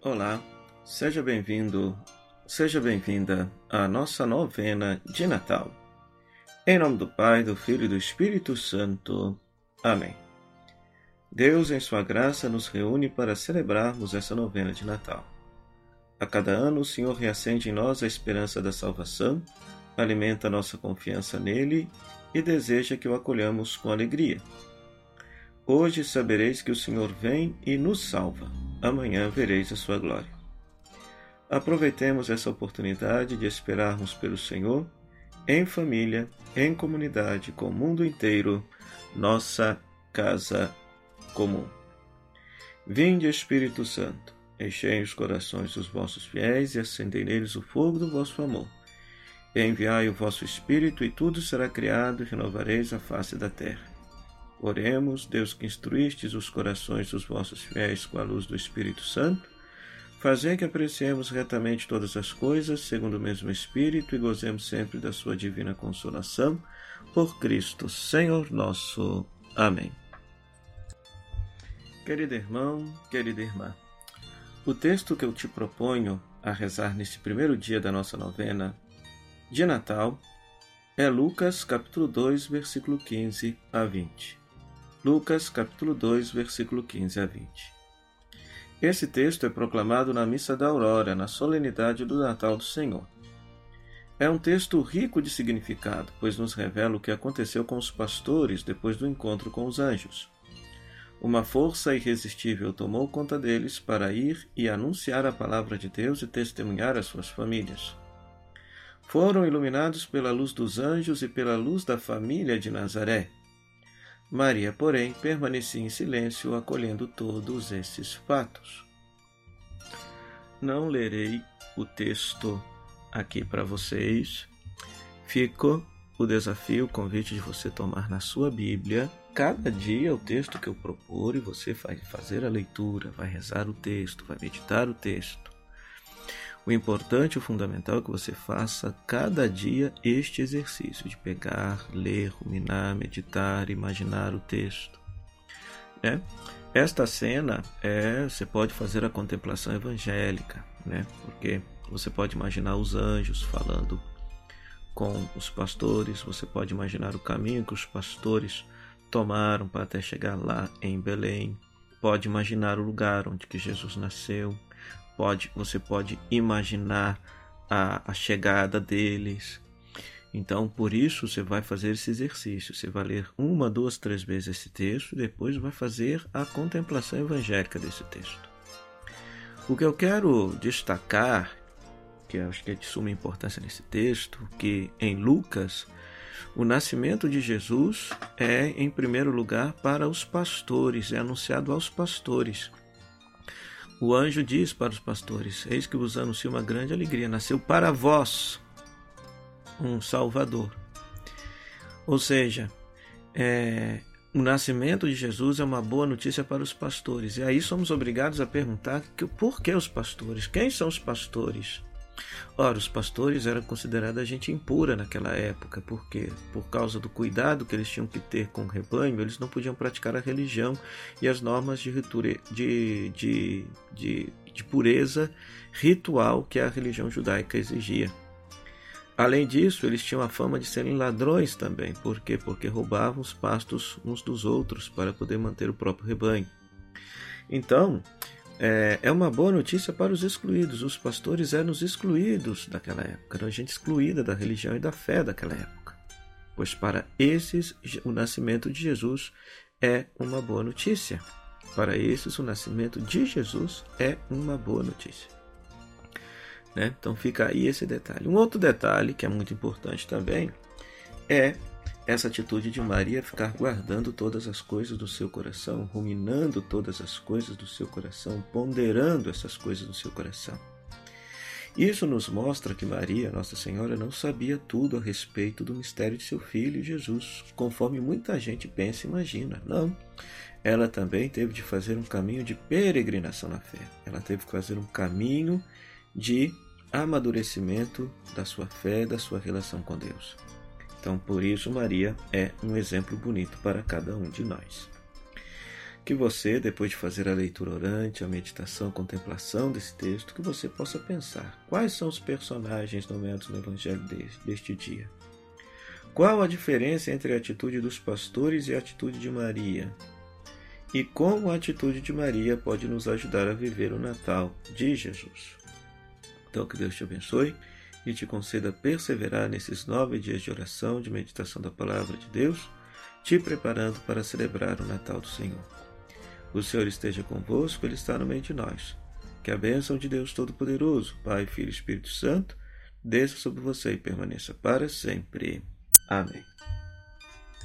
Olá, seja bem-vindo, seja bem-vinda à nossa novena de Natal. Em nome do Pai, do Filho e do Espírito Santo. Amém. Deus, em Sua graça, nos reúne para celebrarmos essa novena de Natal. A cada ano, o Senhor reacende em nós a esperança da salvação, alimenta nossa confiança nele e deseja que o acolhamos com alegria. Hoje sabereis que o Senhor vem e nos salva amanhã vereis a sua glória. Aproveitemos essa oportunidade de esperarmos pelo Senhor, em família, em comunidade, com o mundo inteiro, nossa casa comum. Vinde, Espírito Santo, enchei os corações dos vossos fiéis e acendei neles o fogo do vosso amor. Enviai o vosso Espírito, e tudo será criado, e renovareis a face da terra. Oremos, Deus que instruístes os corações dos vossos fiéis com a luz do Espírito Santo, fazei que apreciemos retamente todas as coisas, segundo o mesmo Espírito, e gozemos sempre da sua divina consolação, por Cristo, Senhor nosso. Amém. Querido irmão, querida irmã, o texto que eu te proponho a rezar neste primeiro dia da nossa novena de Natal é Lucas capítulo 2, versículo 15 a 20. Lucas capítulo 2, versículo 15 a 20. Esse texto é proclamado na missa da aurora, na solenidade do Natal do Senhor. É um texto rico de significado, pois nos revela o que aconteceu com os pastores depois do encontro com os anjos. Uma força irresistível tomou conta deles para ir e anunciar a palavra de Deus e testemunhar às suas famílias. Foram iluminados pela luz dos anjos e pela luz da família de Nazaré, Maria, porém, permanecia em silêncio, acolhendo todos esses fatos. Não lerei o texto aqui para vocês. Fico o desafio, o convite de você tomar na sua Bíblia cada dia o texto que eu propor e você vai fazer a leitura, vai rezar o texto, vai meditar o texto. O importante, o fundamental é que você faça cada dia este exercício de pegar, ler, ruminar, meditar, imaginar o texto. Né? Esta cena é, você pode fazer a contemplação evangélica, né? Porque você pode imaginar os anjos falando com os pastores, você pode imaginar o caminho que os pastores tomaram para até chegar lá em Belém, pode imaginar o lugar onde que Jesus nasceu, pode, você pode imaginar a, a chegada deles. Então, por isso, você vai fazer esse exercício. Você vai ler uma, duas, três vezes esse texto e depois vai fazer a contemplação evangélica desse texto. O que eu quero destacar, que eu acho que é de suma importância nesse texto, que em Lucas, o nascimento de Jesus é, em primeiro lugar, para os pastores, é anunciado aos pastores. O anjo diz para os pastores: Eis que vos anuncio uma grande alegria, nasceu para vós um Salvador. Ou seja, é, o nascimento de Jesus é uma boa notícia para os pastores. E aí somos obrigados a perguntar que, por que os pastores? Quem são os pastores? Ora, os pastores eram considerados gente impura naquela época, porque por causa do cuidado que eles tinham que ter com o rebanho, eles não podiam praticar a religião e as normas de, de, de, de, de pureza ritual que a religião judaica exigia. Além disso, eles tinham a fama de serem ladrões também. Por quê? Porque roubavam os pastos uns dos outros para poder manter o próprio rebanho. Então, é, é uma boa notícia para os excluídos. Os pastores eram os excluídos daquela época, eram gente excluída da religião e da fé daquela época. Pois para esses, o nascimento de Jesus é uma boa notícia. Para esses, o nascimento de Jesus é uma boa notícia. Né? Então fica aí esse detalhe. Um outro detalhe que é muito importante também é essa atitude de Maria ficar guardando todas as coisas do seu coração, ruminando todas as coisas do seu coração, ponderando essas coisas do seu coração. Isso nos mostra que Maria, Nossa Senhora, não sabia tudo a respeito do mistério de seu filho Jesus, conforme muita gente pensa e imagina. Não. Ela também teve de fazer um caminho de peregrinação na fé. Ela teve que fazer um caminho de amadurecimento da sua fé, da sua relação com Deus. Então, por isso, Maria é um exemplo bonito para cada um de nós. Que você, depois de fazer a leitura orante, a meditação, a contemplação desse texto, que você possa pensar quais são os personagens nomeados no Evangelho deste dia. Qual a diferença entre a atitude dos pastores e a atitude de Maria? E como a atitude de Maria pode nos ajudar a viver o Natal de Jesus? Então, que Deus te abençoe e te conceda perseverar nesses nove dias de oração, de meditação da palavra de Deus, te preparando para celebrar o Natal do Senhor. O Senhor esteja convosco, Ele está no meio de nós. Que a bênção de Deus Todo-Poderoso, Pai, Filho e Espírito Santo, desça sobre você e permaneça para sempre. Amém.